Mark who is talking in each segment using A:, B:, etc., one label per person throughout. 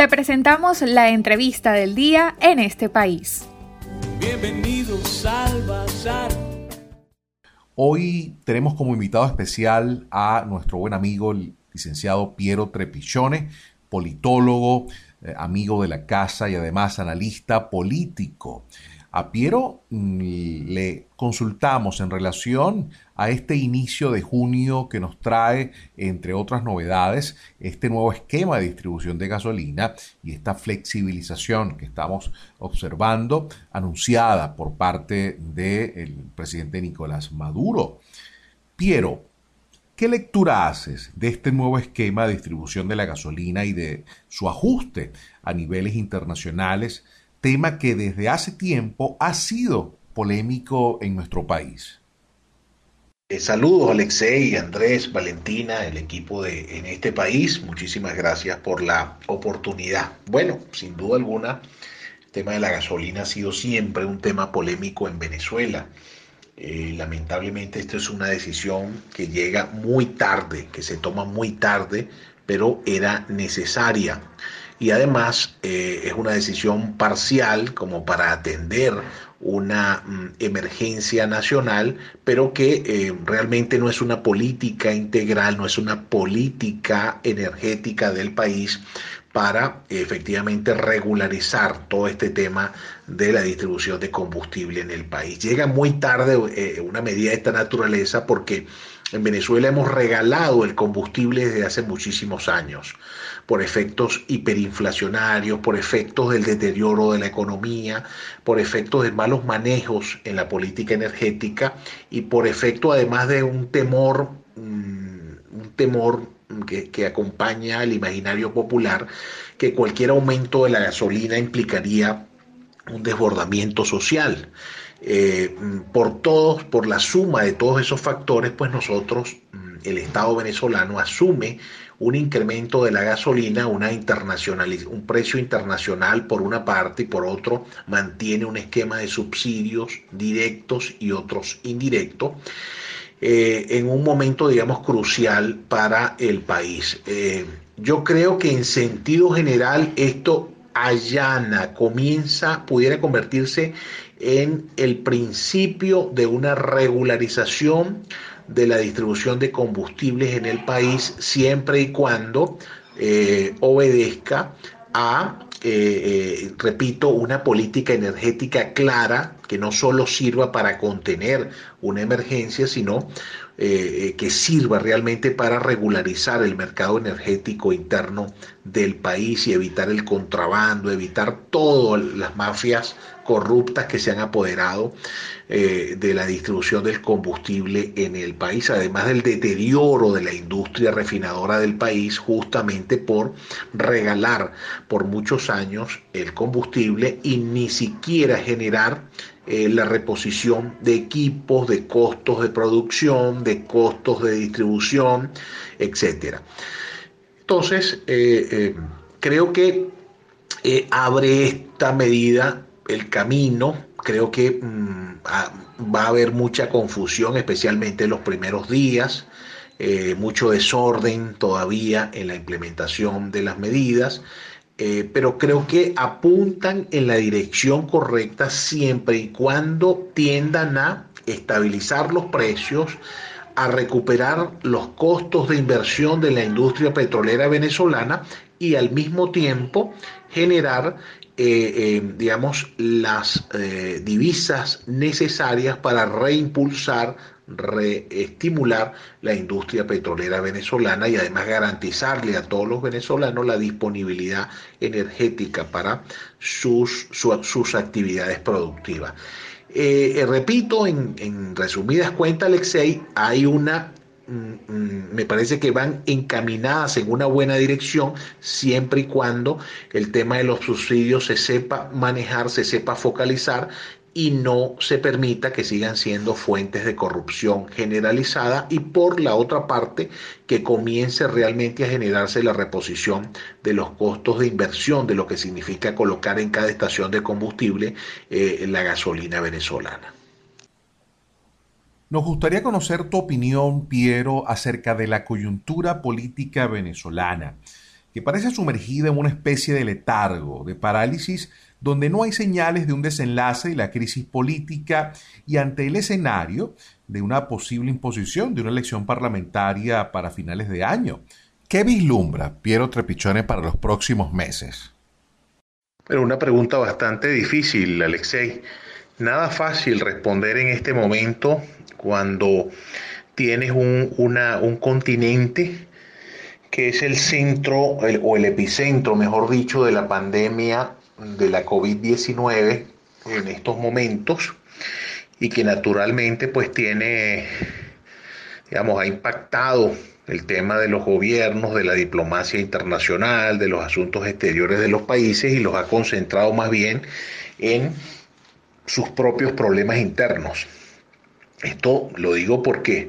A: Te presentamos la entrevista del día en este país.
B: Bienvenidos al Bazar.
C: Hoy tenemos como invitado especial a nuestro buen amigo, el licenciado Piero Trepichone, politólogo, eh, amigo de la casa y además analista político. A Piero mm, le consultamos en relación a este inicio de junio que nos trae, entre otras novedades, este nuevo esquema de distribución de gasolina y esta flexibilización que estamos observando anunciada por parte del presidente Nicolás Maduro. Piero, ¿Qué lectura haces de este nuevo esquema de distribución de la gasolina y de su ajuste a niveles internacionales tema que desde hace tiempo ha sido polémico en nuestro país.
D: Eh, saludos Alexei, Andrés, Valentina, el equipo de En este país. Muchísimas gracias por la oportunidad. Bueno, sin duda alguna, el tema de la gasolina ha sido siempre un tema polémico en Venezuela. Eh, lamentablemente esto es una decisión que llega muy tarde, que se toma muy tarde, pero era necesaria y además eh, es una decisión parcial como para atender una mm, emergencia nacional, pero que eh, realmente no es una política integral, no es una política energética del país para efectivamente regularizar todo este tema de la distribución de combustible en el país. Llega muy tarde eh, una medida de esta naturaleza porque en Venezuela hemos regalado el combustible desde hace muchísimos años por efectos hiperinflacionarios, por efectos del deterioro de la economía, por efectos de malos manejos en la política energética y por efecto además de un temor, mm, un temor que, acompaña al imaginario popular, que cualquier aumento de la gasolina implicaría un desbordamiento social. Eh, por todos, por la suma de todos esos factores, pues nosotros, mm, el Estado venezolano asume un incremento de la gasolina, una un precio internacional por una parte y por otro mantiene un esquema de subsidios directos y otros indirectos. Eh, en un momento, digamos, crucial para el país. Eh, yo creo que en sentido general esto allana, comienza, pudiera convertirse en el principio de una regularización de la distribución de combustibles en el país siempre y cuando eh, obedezca a, eh, eh, repito, una política energética clara que no solo sirva para contener una emergencia, sino que sirva realmente para regularizar el mercado energético interno del país y evitar el contrabando, evitar todas las mafias corruptas que se han apoderado eh, de la distribución del combustible en el país, además del deterioro de la industria refinadora del país, justamente por regalar por muchos años el combustible y ni siquiera generar eh, la reposición de equipos, de costos de producción, de costos de distribución, etc. Entonces, eh, creo que abre esta medida el camino, creo que mm, va a haber mucha confusión, especialmente en los primeros días, eh, mucho desorden todavía en la implementación de las medidas, eh, pero creo que apuntan en la dirección correcta siempre y cuando tiendan a estabilizar los precios, a recuperar los costos de inversión de la industria petrolera venezolana y al mismo tiempo generar eh, eh, digamos, las eh, divisas necesarias para reimpulsar, reestimular la industria petrolera venezolana y además garantizarle a todos los venezolanos la disponibilidad energética para sus, sus actividades productivas. Repito, en, en resumidas cuentas, Alexei, hay una Mm, mm, me parece que van encaminadas en una buena dirección siempre y cuando el tema de los subsidios se sepa manejar, se sepa focalizar y no se permita que sigan siendo fuentes de corrupción generalizada y por la otra parte que comience realmente a generarse la reposición de los costos de inversión de lo que significa colocar en cada estación de combustible eh, la gasolina venezolana.
C: Nos gustaría conocer tu opinión, Piero, acerca de la coyuntura política venezolana. que parece sumergida en una especie de letargo, de parálisis, donde no hay señales de un desenlace de la crisis política y ante el escenario de una posible imposición de una elección parlamentaria para finales de año. ¿Qué vislumbra Piero Trepichone para los próximos meses?
D: Pero una pregunta bastante difícil, Alexei. Nada fácil responder en este momento cuando tienes un, un continente que es el centro o el epicentro, mejor dicho, de la pandemia de la COVID-19 en estos momentos y que naturalmente pues tiene, digamos, ha impactado el tema de los gobiernos, de la diplomacia internacional, de los asuntos exteriores de los países y los ha concentrado más bien en sus propios problemas internos. Esto lo digo porque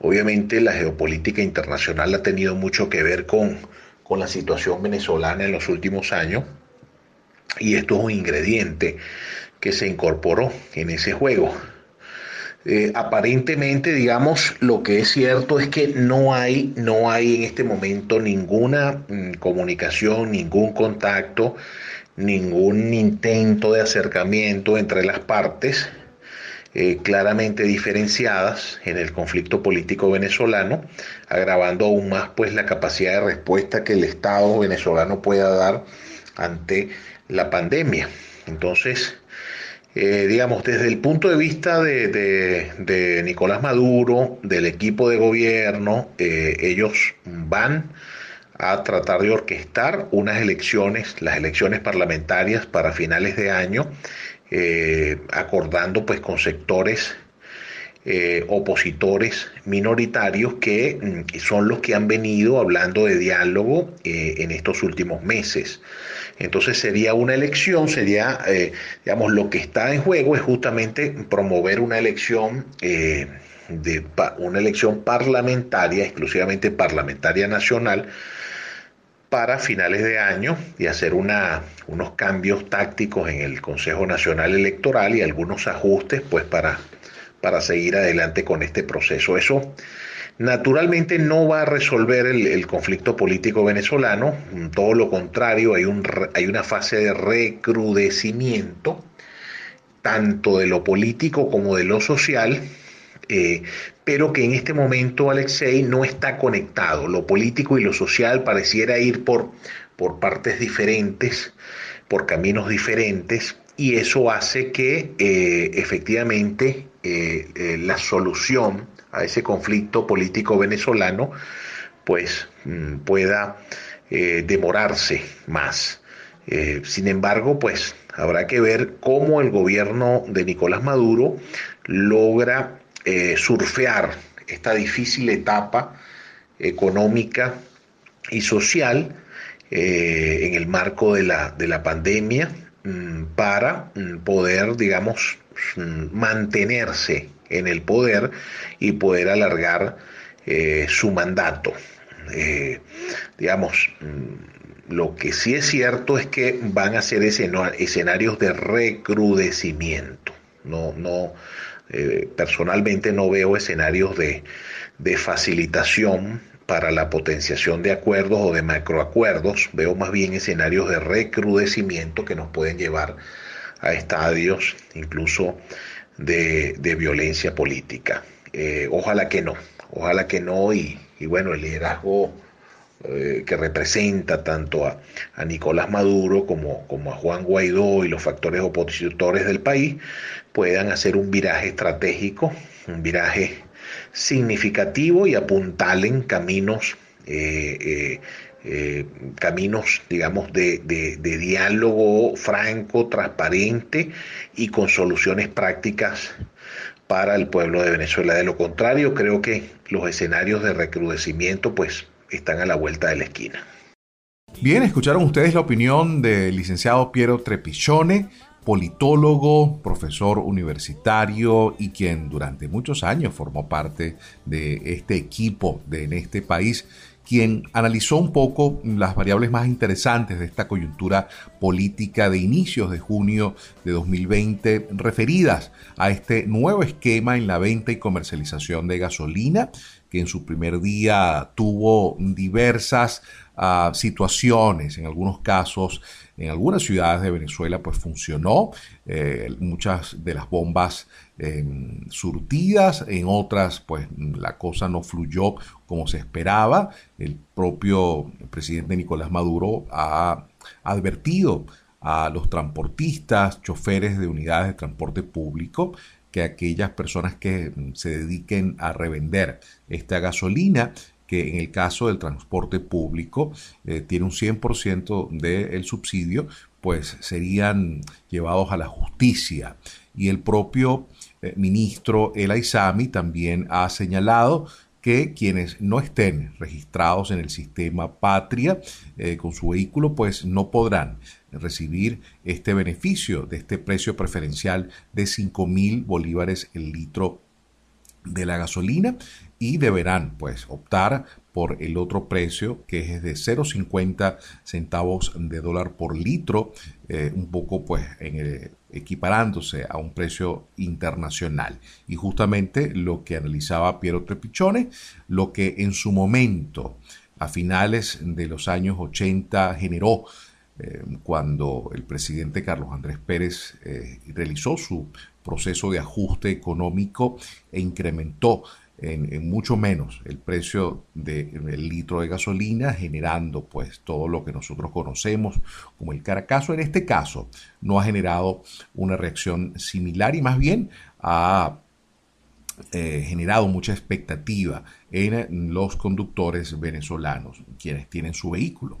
D: obviamente la geopolítica internacional ha tenido mucho que ver con, con la situación venezolana en los últimos años y esto es un ingrediente que se incorporó en ese juego. Eh, aparentemente, digamos, lo que es cierto es que no hay, no hay en este momento ninguna mm, comunicación, ningún contacto, ningún intento de acercamiento entre las partes eh, claramente diferenciadas en el conflicto político venezolano, agravando aún más pues la capacidad de respuesta que el Estado venezolano pueda dar ante la pandemia. Entonces, eh, digamos, desde el punto de vista de, Nicolás Maduro, del equipo de gobierno, eh, ellos van a tratar de orquestar unas elecciones, las elecciones parlamentarias para finales de año, eh, acordando pues con sectores opositores minoritarios que mm, son los que han venido hablando de diálogo en estos últimos meses. Entonces sería una elección, sería, eh, digamos, lo que está en juego es justamente promover una elección. Eh, de una elección parlamentaria, exclusivamente parlamentaria nacional, para finales de año y hacer unos cambios tácticos en el Consejo Nacional Electoral y algunos ajustes pues para, para seguir adelante con este proceso. Eso Naturalmente no va a resolver el, conflicto político venezolano, todo lo contrario, hay, un, hay una fase de recrudecimiento, tanto de lo político como de lo social, eh, pero que en este momento, Alexei, no está conectado. Lo político y lo social pareciera ir por, por partes diferentes, por caminos diferentes, y eso hace que eh, efectivamente eh, la solución a ese conflicto político venezolano, pues mm, pueda eh, demorarse más. Eh, sin embargo, pues habrá que ver cómo el gobierno de Nicolás Maduro logra eh, surfear esta difícil etapa económica y social en el marco de la, de la pandemia para mm, poder, digamos, mantenerse en el poder y poder alargar eh, su mandato. Eh, digamos, mm, lo que sí es cierto es que van a ser escenarios de recrudecimiento. No, no, eh, personalmente no veo escenarios de, de facilitación para la potenciación de acuerdos o de macroacuerdos, veo más bien escenarios de recrudecimiento que nos pueden llevar a estadios incluso de, violencia política. Eh, ojalá que no, ojalá que no, y, bueno, el liderazgo eh, que representa tanto a, Nicolás Maduro como, como, a Juan Guaidó y los factores opositores del país puedan hacer un viraje estratégico, un viraje significativo y apuntalen caminos eh, eh, caminos, digamos, de, diálogo franco, transparente y con soluciones prácticas para el pueblo de Venezuela. De lo contrario, creo que los escenarios de recrudecimiento pues están a la vuelta de la esquina.
C: Bien, escucharon ustedes la opinión del licenciado Piero Trepichone, politólogo, profesor universitario y quien durante muchos años formó parte de este equipo de, en este país quien analizó un poco las variables más interesantes de esta coyuntura política de inicios de junio de 2020 referidas a este nuevo esquema en la venta y comercialización de gasolina que en su primer día tuvo diversas ah, situaciones, en algunos casos, en algunas ciudades de Venezuela, pues funcionó, eh, muchas de las bombas em, surtidas, en otras, pues la cosa no fluyó como se esperaba. El propio presidente Nicolás Maduro ha advertido a los transportistas, choferes de unidades de transporte público, que aquellas personas que mm, se dediquen a revender esta gasolina, que en el caso del transporte público eh, tiene un 100% del subsidio, pues serían llevados a la justicia. Y el propio eh, ministro El Aizami también ha señalado que quienes no estén registrados en el sistema Patria eh, con su vehículo, pues no podrán recibir este beneficio de este precio preferencial de 5 mil bolívares el litro de la gasolina y deberán pues optar por el otro precio que es de 0,50 centavos de dólar por litro, eh, un poco pues en equiparándose a un precio internacional. Y justamente lo que analizaba Piero Trepichone, lo que en su momento, a finales de los años 80, generó eh, cuando el presidente Carlos Andrés Pérez eh, realizó su proceso de ajuste económico e incrementó en, mucho menos el precio del litro de gasolina, generando pues todo lo que nosotros conocemos como el caracazo. En este caso no ha generado una reacción similar y más bien ha eh, generado mucha expectativa en los conductores venezolanos, quienes tienen su vehículo.